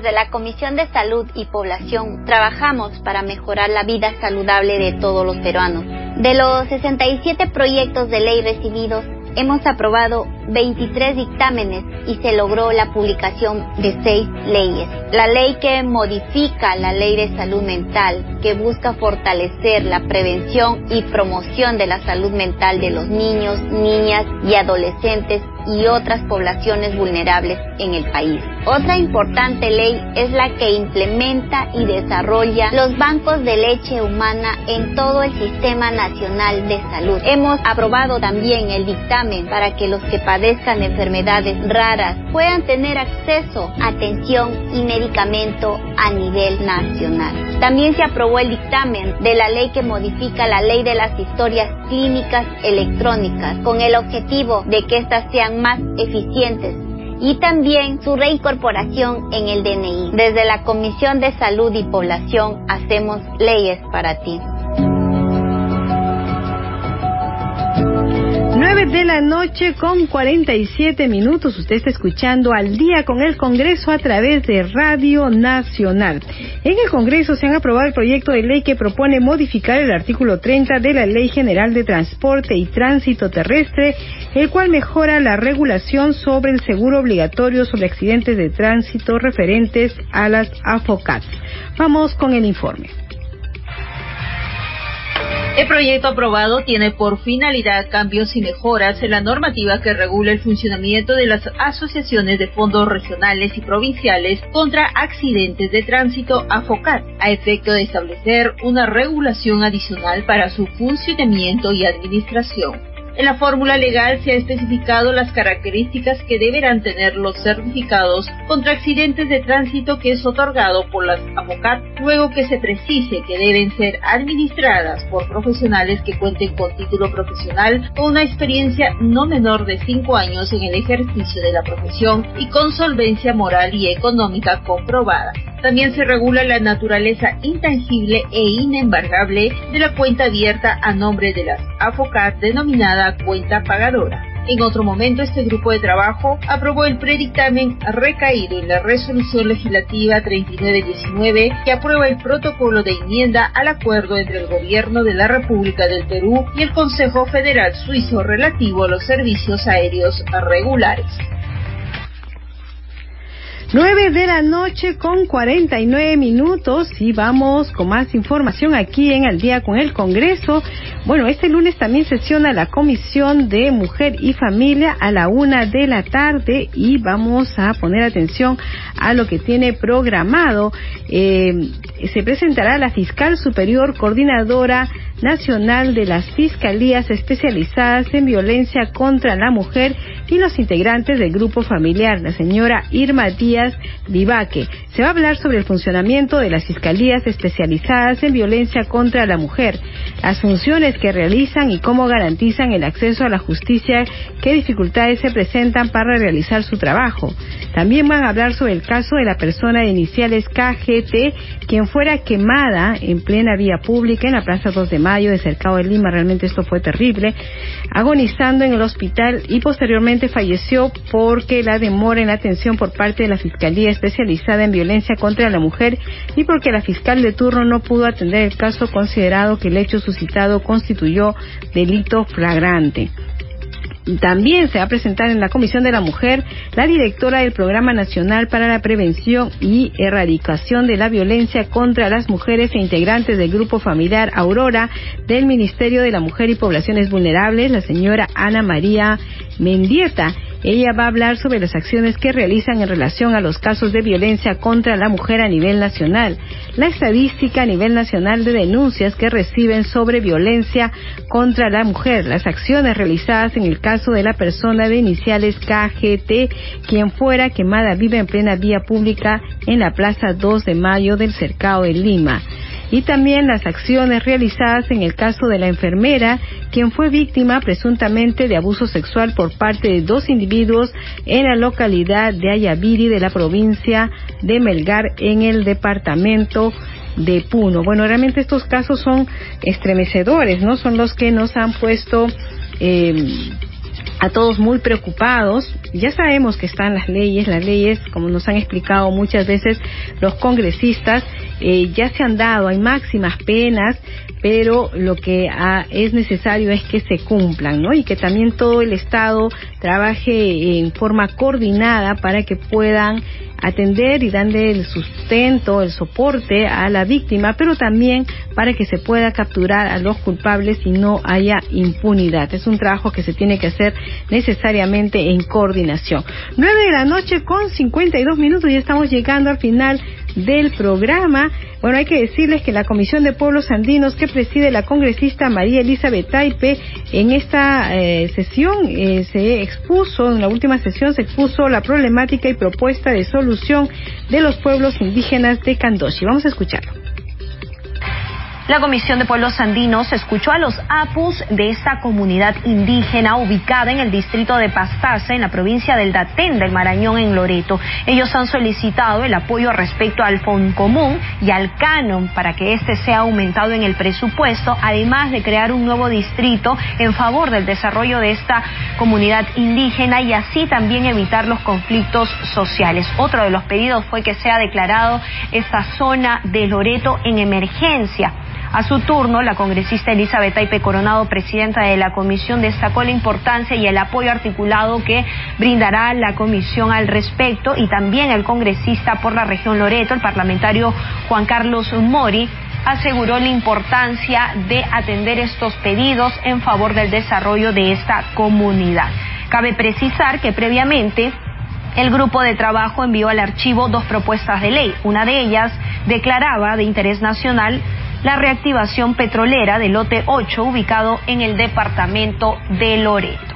desde la Comisión de Salud y Población trabajamos para mejorar la vida saludable de todos los peruanos. De los 67 proyectos de ley recibidos, hemos aprobado 23 dictámenes y se logró la publicación de seis leyes. La ley que modifica la ley de salud mental, que busca fortalecer la prevención y promoción de la salud mental de los niños, niñas y adolescentes y otras poblaciones vulnerables en el país. Otra importante ley es la que implementa y desarrolla los bancos de leche humana en todo el Sistema Nacional de Salud. Hemos aprobado también el dictamen para que los que padezcan enfermedades raras puedan tener acceso a atención y medicamento a nivel nacional. También se aprobó el dictamen de la ley que modifica la ley de las historias clínicas electrónicas con el objetivo de que éstas sean más eficientes y también su reincorporación en el DNI. Desde la Comisión de Salud y Población hacemos leyes para ti. 9 de la noche con 47 minutos. Usted está escuchando al día con el Congreso a través de Radio Nacional. En el Congreso se han aprobado el proyecto de ley que propone modificar el artículo 30 de la Ley General de Transporte y Tránsito Terrestre, el cual mejora la regulación sobre el seguro obligatorio sobre accidentes de tránsito referentes a las AFOCAT. Vamos con el informe. El proyecto aprobado tiene por finalidad cambios y mejoras en la normativa que regula el funcionamiento de las asociaciones de fondos regionales y provinciales contra accidentes de tránsito AFOCAT, a efecto de establecer una regulación adicional para su funcionamiento y administración. En la fórmula legal se ha especificado las características que deberán tener los certificados contra accidentes de tránsito que es otorgado por las AFOCAT, luego que se precise que deben ser administradas por profesionales que cuenten con título profesional o una experiencia no menor de cinco años en el ejercicio de la profesión y con solvencia moral y económica comprobada. También se regula la naturaleza intangible e inembargable de la cuenta abierta a nombre de las AFOCAT denominada cuenta pagadora. En otro momento, este grupo de trabajo aprobó el predictamen recaído en la resolución legislativa 3919 que aprueba el protocolo de enmienda al acuerdo entre el Gobierno de la República del Perú y el Consejo Federal Suizo relativo a los servicios aéreos regulares. 9 de la noche con 49 minutos y vamos con más información aquí en Al día con el Congreso. Bueno, este lunes también sesiona la Comisión de Mujer y Familia a la una de la tarde y vamos a poner atención a lo que tiene programado. Eh, se presentará la fiscal superior coordinadora nacional de las fiscalías especializadas en violencia contra la mujer y los integrantes del grupo familiar, la señora Irma Díaz Vivaque. Se va a hablar sobre el funcionamiento de las fiscalías especializadas en violencia contra la mujer, las funciones que realizan y cómo garantizan el acceso a la justicia, qué dificultades se presentan para realizar su trabajo. También van a hablar sobre el caso de la persona de iniciales KGT, quien fuera quemada en plena vía pública en la Plaza 2 de Mayo de Cercado de Lima. Realmente esto fue terrible. Agonizando en el hospital y posteriormente falleció porque la demora en la atención por parte de la Fiscalía especializada en violencia contra la mujer y porque la fiscal de turno no pudo atender el caso considerado que el hecho suscitado constituyó delito flagrante. También se va a presentar en la Comisión de la Mujer la directora del Programa Nacional para la Prevención y Erradicación de la Violencia contra las Mujeres e integrantes del Grupo Familiar Aurora del Ministerio de la Mujer y Poblaciones Vulnerables, la señora Ana María Mendieta. Ella va a hablar sobre las acciones que realizan en relación a los casos de violencia contra la mujer a nivel nacional, la estadística a nivel nacional de denuncias que reciben sobre violencia contra la mujer, las acciones realizadas en el caso de la persona de iniciales KGT, quien fuera quemada viva en plena vía pública en la Plaza 2 de Mayo del Cercado de Lima. Y también las acciones realizadas en el caso de la enfermera, quien fue víctima presuntamente de abuso sexual por parte de dos individuos en la localidad de Ayaviri de la provincia de Melgar en el departamento de Puno. Bueno, realmente estos casos son estremecedores, ¿no? Son los que nos han puesto eh, a todos muy preocupados. Ya sabemos que están las leyes, las leyes, como nos han explicado muchas veces los congresistas, eh, ya se han dado, hay máximas penas, pero lo que ah, es necesario es que se cumplan, ¿no? Y que también todo el Estado trabaje en forma coordinada para que puedan atender y darle el sustento, el soporte a la víctima, pero también para que se pueda capturar a los culpables y no haya impunidad. Es un trabajo que se tiene que hacer necesariamente en coordinación. Nueve de la noche con 52 minutos, ya estamos llegando al final del programa. Bueno, hay que decirles que la Comisión de Pueblos Andinos que preside la congresista María Elizabeth Taipe en esta eh, sesión eh, se expuso, en la última sesión se expuso la problemática y propuesta de solución de los pueblos indígenas de Candoshi. Vamos a escucharlo. La Comisión de Pueblos Andinos escuchó a los APUS de esta comunidad indígena ubicada en el distrito de Pastaza, en la provincia del Datén del Marañón, en Loreto. Ellos han solicitado el apoyo respecto al Común y al Canon para que este sea aumentado en el presupuesto, además de crear un nuevo distrito en favor del desarrollo de esta comunidad indígena y así también evitar los conflictos sociales. Otro de los pedidos fue que sea declarado esta zona de Loreto en emergencia. A su turno, la congresista Elizabeth Taipe Coronado, presidenta de la comisión, destacó la importancia y el apoyo articulado que brindará la comisión al respecto y también el congresista por la región Loreto, el parlamentario Juan Carlos Mori, aseguró la importancia de atender estos pedidos en favor del desarrollo de esta comunidad. Cabe precisar que previamente el grupo de trabajo envió al archivo dos propuestas de ley. Una de ellas declaraba de interés nacional la reactivación petrolera del lote 8 ubicado en el departamento de Loreto.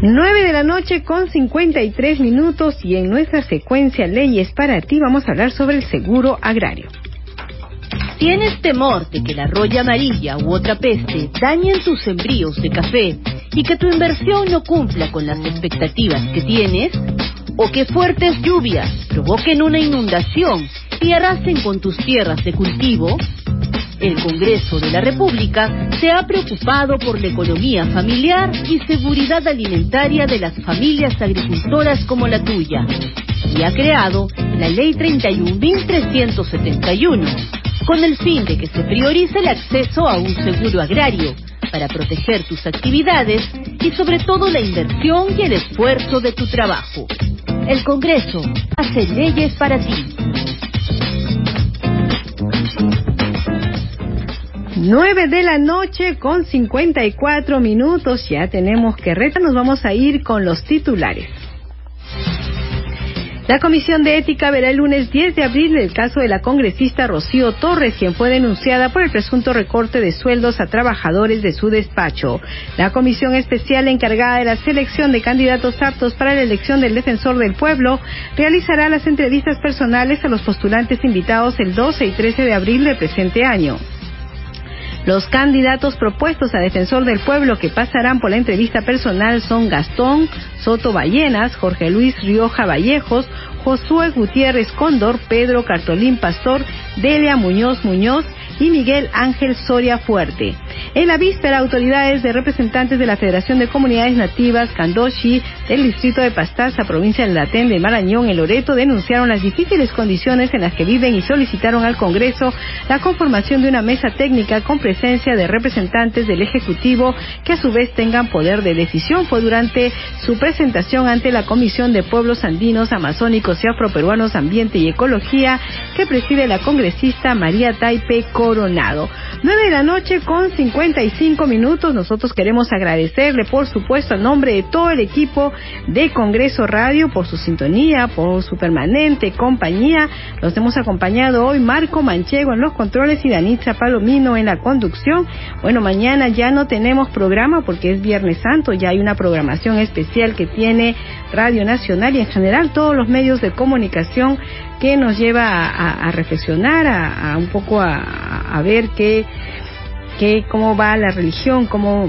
9 de la noche con 53 minutos y en nuestra secuencia Leyes para ti vamos a hablar sobre el seguro agrario. ¿Tienes temor de que la roya amarilla u otra peste dañen tus sembríos de café y que tu inversión no cumpla con las expectativas que tienes? ¿O que fuertes lluvias provoquen una inundación y arrasen con tus tierras de cultivo? El Congreso de la República se ha preocupado por la economía familiar y seguridad alimentaria de las familias agricultoras como la tuya y ha creado la Ley 31.371 con el fin de que se priorice el acceso a un seguro agrario para proteger tus actividades y sobre todo la inversión y el esfuerzo de tu trabajo. El Congreso hace leyes para ti. 9 de la noche con 54 minutos. Ya tenemos que reta. Nos vamos a ir con los titulares. La Comisión de Ética verá el lunes 10 de abril el caso de la congresista Rocío Torres, quien fue denunciada por el presunto recorte de sueldos a trabajadores de su despacho. La Comisión Especial encargada de la selección de candidatos aptos para la elección del defensor del pueblo realizará las entrevistas personales a los postulantes invitados el 12 y 13 de abril del presente año. Los candidatos propuestos a defensor del pueblo que pasarán por la entrevista personal son Gastón Soto Ballenas, Jorge Luis Rioja Vallejos, Josué Gutiérrez Cóndor, Pedro Cartolín Pastor, Delia Muñoz Muñoz y Miguel Ángel Soria Fuerte. En la víspera, autoridades de representantes de la Federación de Comunidades Nativas Candoshi del distrito de Pastaza, provincia del Latén de Marañón, en Loreto, denunciaron las difíciles condiciones en las que viven y solicitaron al Congreso la conformación de una mesa técnica con presencia de representantes del Ejecutivo que a su vez tengan poder de decisión. Fue durante su presentación ante la Comisión de Pueblos Andinos, Amazónicos y Afroperuanos Ambiente y Ecología que preside la congresista María Taipe Coronado. Nueve de la noche con 55 minutos. Nosotros queremos agradecerle, por supuesto, en nombre de todo el equipo de Congreso Radio por su sintonía, por su permanente compañía. Los hemos acompañado hoy Marco Manchego en los controles y Danitza Palomino en la conducción. Bueno, mañana ya no tenemos programa porque es Viernes Santo, ya hay una programación especial que tiene Radio Nacional y en general todos los medios de comunicación que nos lleva a, reflexionar, a, un poco a, ver qué, qué, cómo va la religión, cómo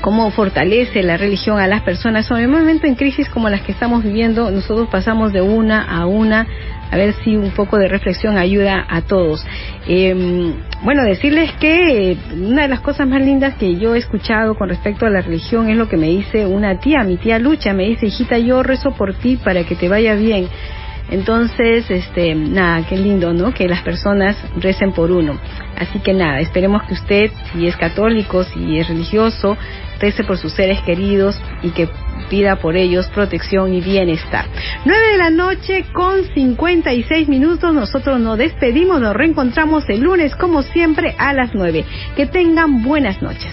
cómo fortalece la religión a las personas. En un momento en crisis como las que estamos viviendo, nosotros pasamos de una a una, a ver si un poco de reflexión ayuda a todos. Eh, bueno, decirles que una de las cosas más lindas que yo he escuchado con respecto a la religión es lo que me dice una tía, mi tía Lucha, me dice, hijita, yo rezo por ti para que te vaya bien. Entonces, este, nada, qué lindo, ¿no? Que las personas recen por uno. Así que nada, esperemos que usted, si es católico, si es religioso, rece por sus seres queridos y que pida por ellos protección y bienestar. 9 de la noche con 56 minutos, nosotros nos despedimos, nos reencontramos el lunes como siempre a las 9. Que tengan buenas noches.